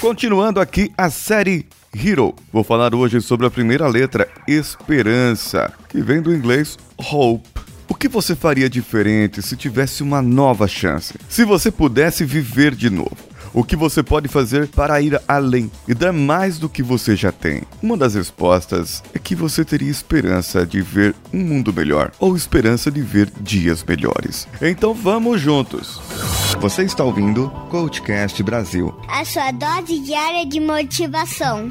Continuando aqui a série Hero. Vou falar hoje sobre a primeira letra, Esperança, que vem do inglês Hope. O que você faria diferente se tivesse uma nova chance? Se você pudesse viver de novo? O que você pode fazer para ir além e dar mais do que você já tem? Uma das respostas é que você teria esperança de ver um mundo melhor ou esperança de ver dias melhores. Então vamos juntos! Você está ouvindo Coachcast Brasil a sua dose diária de motivação.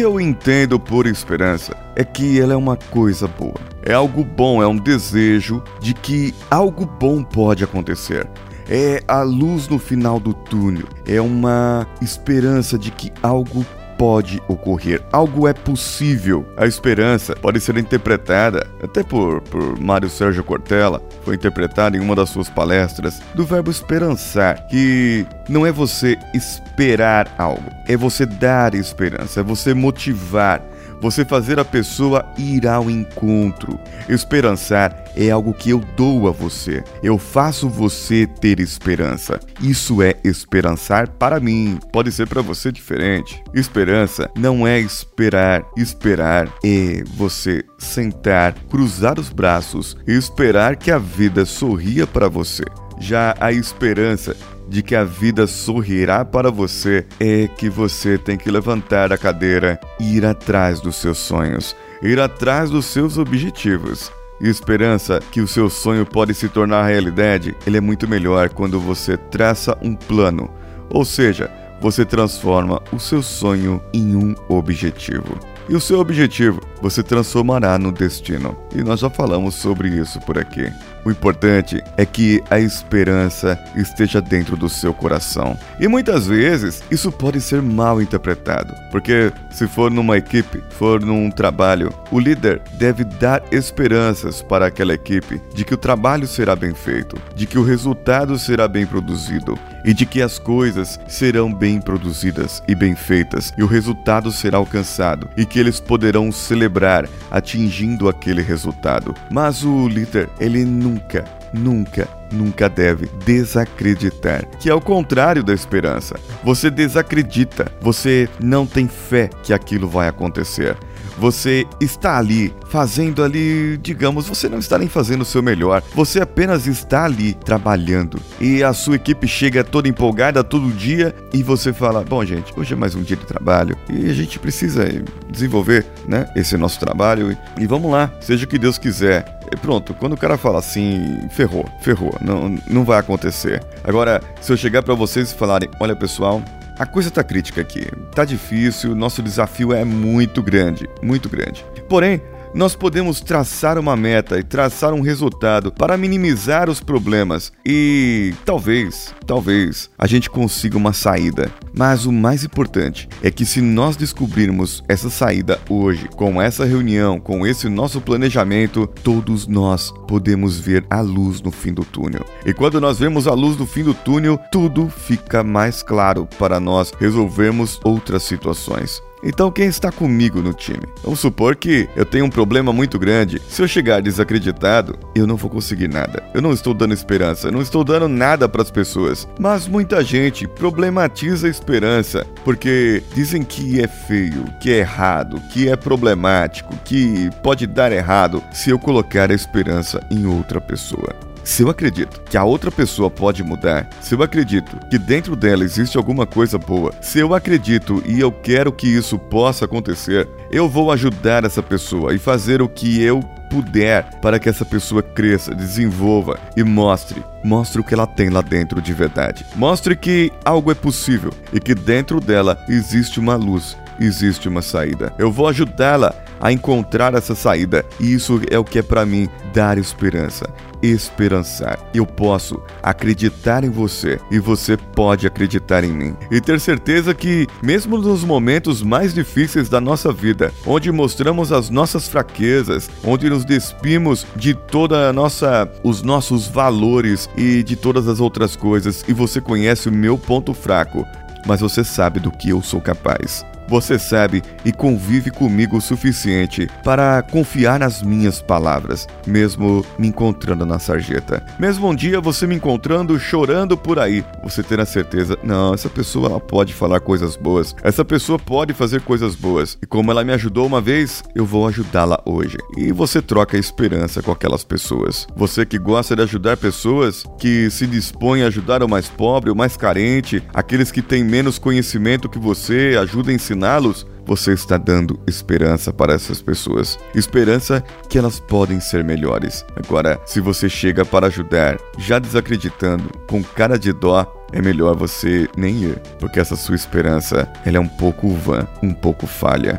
Que eu entendo por esperança é que ela é uma coisa boa. É algo bom, é um desejo de que algo bom pode acontecer. É a luz no final do túnel, é uma esperança de que algo pode ocorrer, algo é possível. A esperança pode ser interpretada, até por, por Mário Sérgio Cortella, foi interpretada em uma das suas palestras, do verbo esperançar, que não é você esperar algo, é você dar esperança, é você motivar, você fazer a pessoa ir ao encontro. Esperançar é algo que eu dou a você. Eu faço você ter esperança. Isso é esperançar para mim. Pode ser para você diferente. Esperança não é esperar. Esperar é você sentar, cruzar os braços e esperar que a vida sorria para você. Já a esperança de que a vida sorrirá para você é que você tem que levantar a cadeira e ir atrás dos seus sonhos, ir atrás dos seus objetivos. E esperança que o seu sonho pode se tornar realidade, ele é muito melhor quando você traça um plano, ou seja, você transforma o seu sonho em um objetivo. E o seu objetivo você transformará no destino. E nós já falamos sobre isso por aqui. O importante é que a esperança esteja dentro do seu coração. E muitas vezes isso pode ser mal interpretado, porque se for numa equipe, for num trabalho, o líder deve dar esperanças para aquela equipe de que o trabalho será bem feito, de que o resultado será bem produzido e de que as coisas serão bem produzidas e bem feitas e o resultado será alcançado e que eles poderão celebrar atingindo aquele resultado. Mas o líder, ele nunca, nunca nunca deve desacreditar, que é o contrário da esperança. Você desacredita, você não tem fé que aquilo vai acontecer. Você está ali fazendo ali, digamos, você não está nem fazendo o seu melhor, você apenas está ali trabalhando. E a sua equipe chega toda empolgada todo dia e você fala: "Bom, gente, hoje é mais um dia de trabalho e a gente precisa desenvolver, né, esse nosso trabalho e, e vamos lá, seja o que Deus quiser". E pronto, quando o cara fala assim, ferrou, ferrou, não, não vai acontecer. Agora, se eu chegar para vocês e falarem: "Olha, pessoal, a coisa tá crítica aqui. Tá difícil, nosso desafio é muito grande, muito grande. Porém, nós podemos traçar uma meta e traçar um resultado para minimizar os problemas e talvez, talvez a gente consiga uma saída. Mas o mais importante é que se nós descobrirmos essa saída hoje, com essa reunião, com esse nosso planejamento, todos nós podemos ver a luz no fim do túnel. E quando nós vemos a luz no fim do túnel, tudo fica mais claro para nós resolvermos outras situações. Então, quem está comigo no time? Vamos supor que eu tenho um problema muito grande. Se eu chegar desacreditado, eu não vou conseguir nada. Eu não estou dando esperança, eu não estou dando nada para as pessoas. Mas muita gente problematiza a esperança porque dizem que é feio, que é errado, que é problemático, que pode dar errado se eu colocar a esperança em outra pessoa. Se eu acredito que a outra pessoa pode mudar, se eu acredito que dentro dela existe alguma coisa boa, se eu acredito e eu quero que isso possa acontecer, eu vou ajudar essa pessoa e fazer o que eu puder para que essa pessoa cresça, desenvolva e mostre, mostre o que ela tem lá dentro de verdade. Mostre que algo é possível e que dentro dela existe uma luz, existe uma saída. Eu vou ajudá-la a encontrar essa saída. E isso é o que é para mim dar esperança, esperançar. Eu posso acreditar em você e você pode acreditar em mim. E ter certeza que, mesmo nos momentos mais difíceis da nossa vida, onde mostramos as nossas fraquezas, onde nos despimos de toda a nossa os nossos valores e de todas as outras coisas, e você conhece o meu ponto fraco, mas você sabe do que eu sou capaz. Você sabe e convive comigo o suficiente para confiar nas minhas palavras, mesmo me encontrando na sarjeta. Mesmo um dia você me encontrando chorando por aí, você terá certeza, não, essa pessoa pode falar coisas boas, essa pessoa pode fazer coisas boas, e como ela me ajudou uma vez, eu vou ajudá-la hoje. E você troca esperança com aquelas pessoas. Você que gosta de ajudar pessoas, que se dispõe a ajudar o mais pobre, o mais carente, aqueles que têm menos conhecimento que você, ajuda a ensiná-los, você está dando esperança para essas pessoas. Esperança que elas podem ser melhores. Agora, se você chega para ajudar, já desacreditando, com cara de dó, é melhor você nem ir, porque essa sua esperança, ela é um pouco vã, um pouco falha.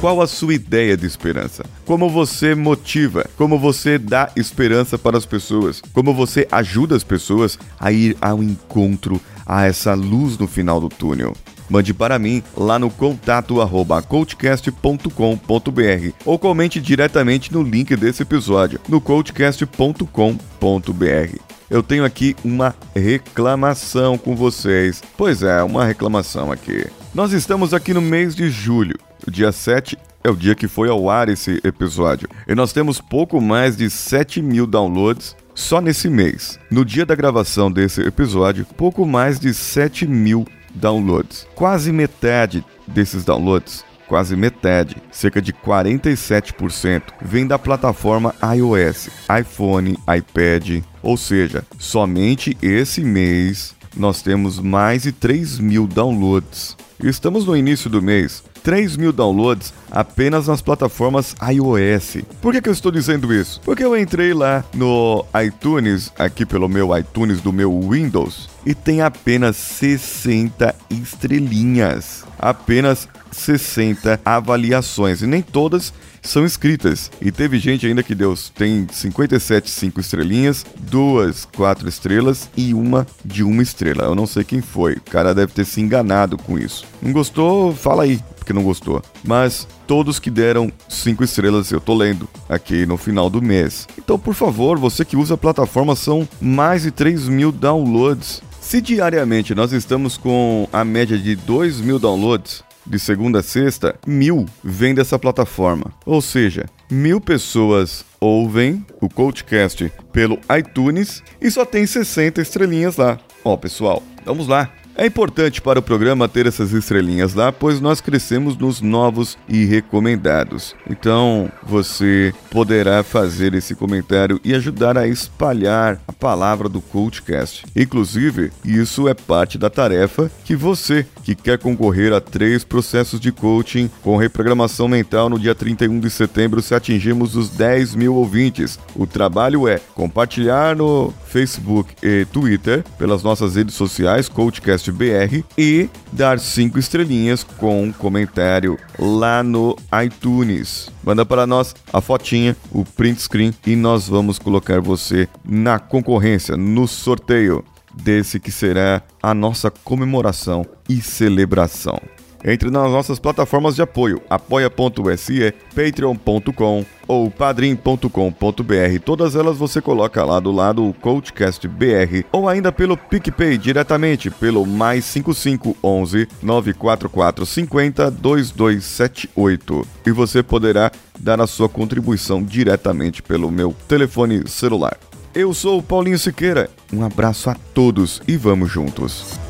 Qual a sua ideia de esperança? Como você motiva? Como você dá esperança para as pessoas? Como você ajuda as pessoas a ir ao encontro a essa luz no final do túnel? Mande para mim lá no contato ou comente diretamente no link desse episódio no coachcast.com.br. Eu tenho aqui uma reclamação com vocês. Pois é, uma reclamação aqui. Nós estamos aqui no mês de julho. O dia 7 é o dia que foi ao ar esse episódio. E nós temos pouco mais de 7 mil downloads só nesse mês. No dia da gravação desse episódio, pouco mais de 7 mil downloads. Quase metade desses downloads, quase metade, cerca de 47%, vem da plataforma iOS, iPhone, iPad. Ou seja, somente esse mês nós temos mais de 3 mil downloads. Estamos no início do mês 3 mil downloads apenas nas plataformas iOS. Por que, que eu estou dizendo isso? Porque eu entrei lá no iTunes, aqui pelo meu iTunes do meu Windows, e tem apenas 60 estrelinhas. Apenas 60 avaliações. E nem todas são inscritas. E teve gente ainda que deu tem 57 5 estrelinhas, duas 4 estrelas e uma de uma estrela. Eu não sei quem foi. O cara deve ter se enganado com isso. Não gostou? Fala aí, porque não gostou. Mas todos que deram 5 estrelas eu tô lendo aqui no final do mês. Então, por favor, você que usa a plataforma, são mais de 3 mil downloads. Se diariamente nós estamos com a média de 2 mil downloads, de segunda a sexta, mil vem dessa plataforma. Ou seja, mil pessoas ouvem o Coachcast pelo iTunes e só tem 60 estrelinhas lá. Ó, pessoal, vamos lá. É importante para o programa ter essas estrelinhas lá, pois nós crescemos nos novos e recomendados. Então, você poderá fazer esse comentário e ajudar a espalhar a palavra do Coachcast. Inclusive, isso é parte da tarefa que você, que quer concorrer a três processos de coaching com reprogramação mental no dia 31 de setembro, se atingirmos os 10 mil ouvintes. O trabalho é compartilhar no Facebook e Twitter pelas nossas redes sociais, Coachcast BR e dar cinco estrelinhas com um comentário lá no iTunes. Manda para nós a fotinha, o print screen e nós vamos colocar você na concorrência, no sorteio desse que será a nossa comemoração e celebração. Entre nas nossas plataformas de apoio, apoia.se, patreon.com ou padrim.com.br. Todas elas você coloca lá do lado o Coachcast BR ou ainda pelo PicPay diretamente pelo mais 5511 944 50 2278. E você poderá dar a sua contribuição diretamente pelo meu telefone celular. Eu sou o Paulinho Siqueira. Um abraço a todos e vamos juntos.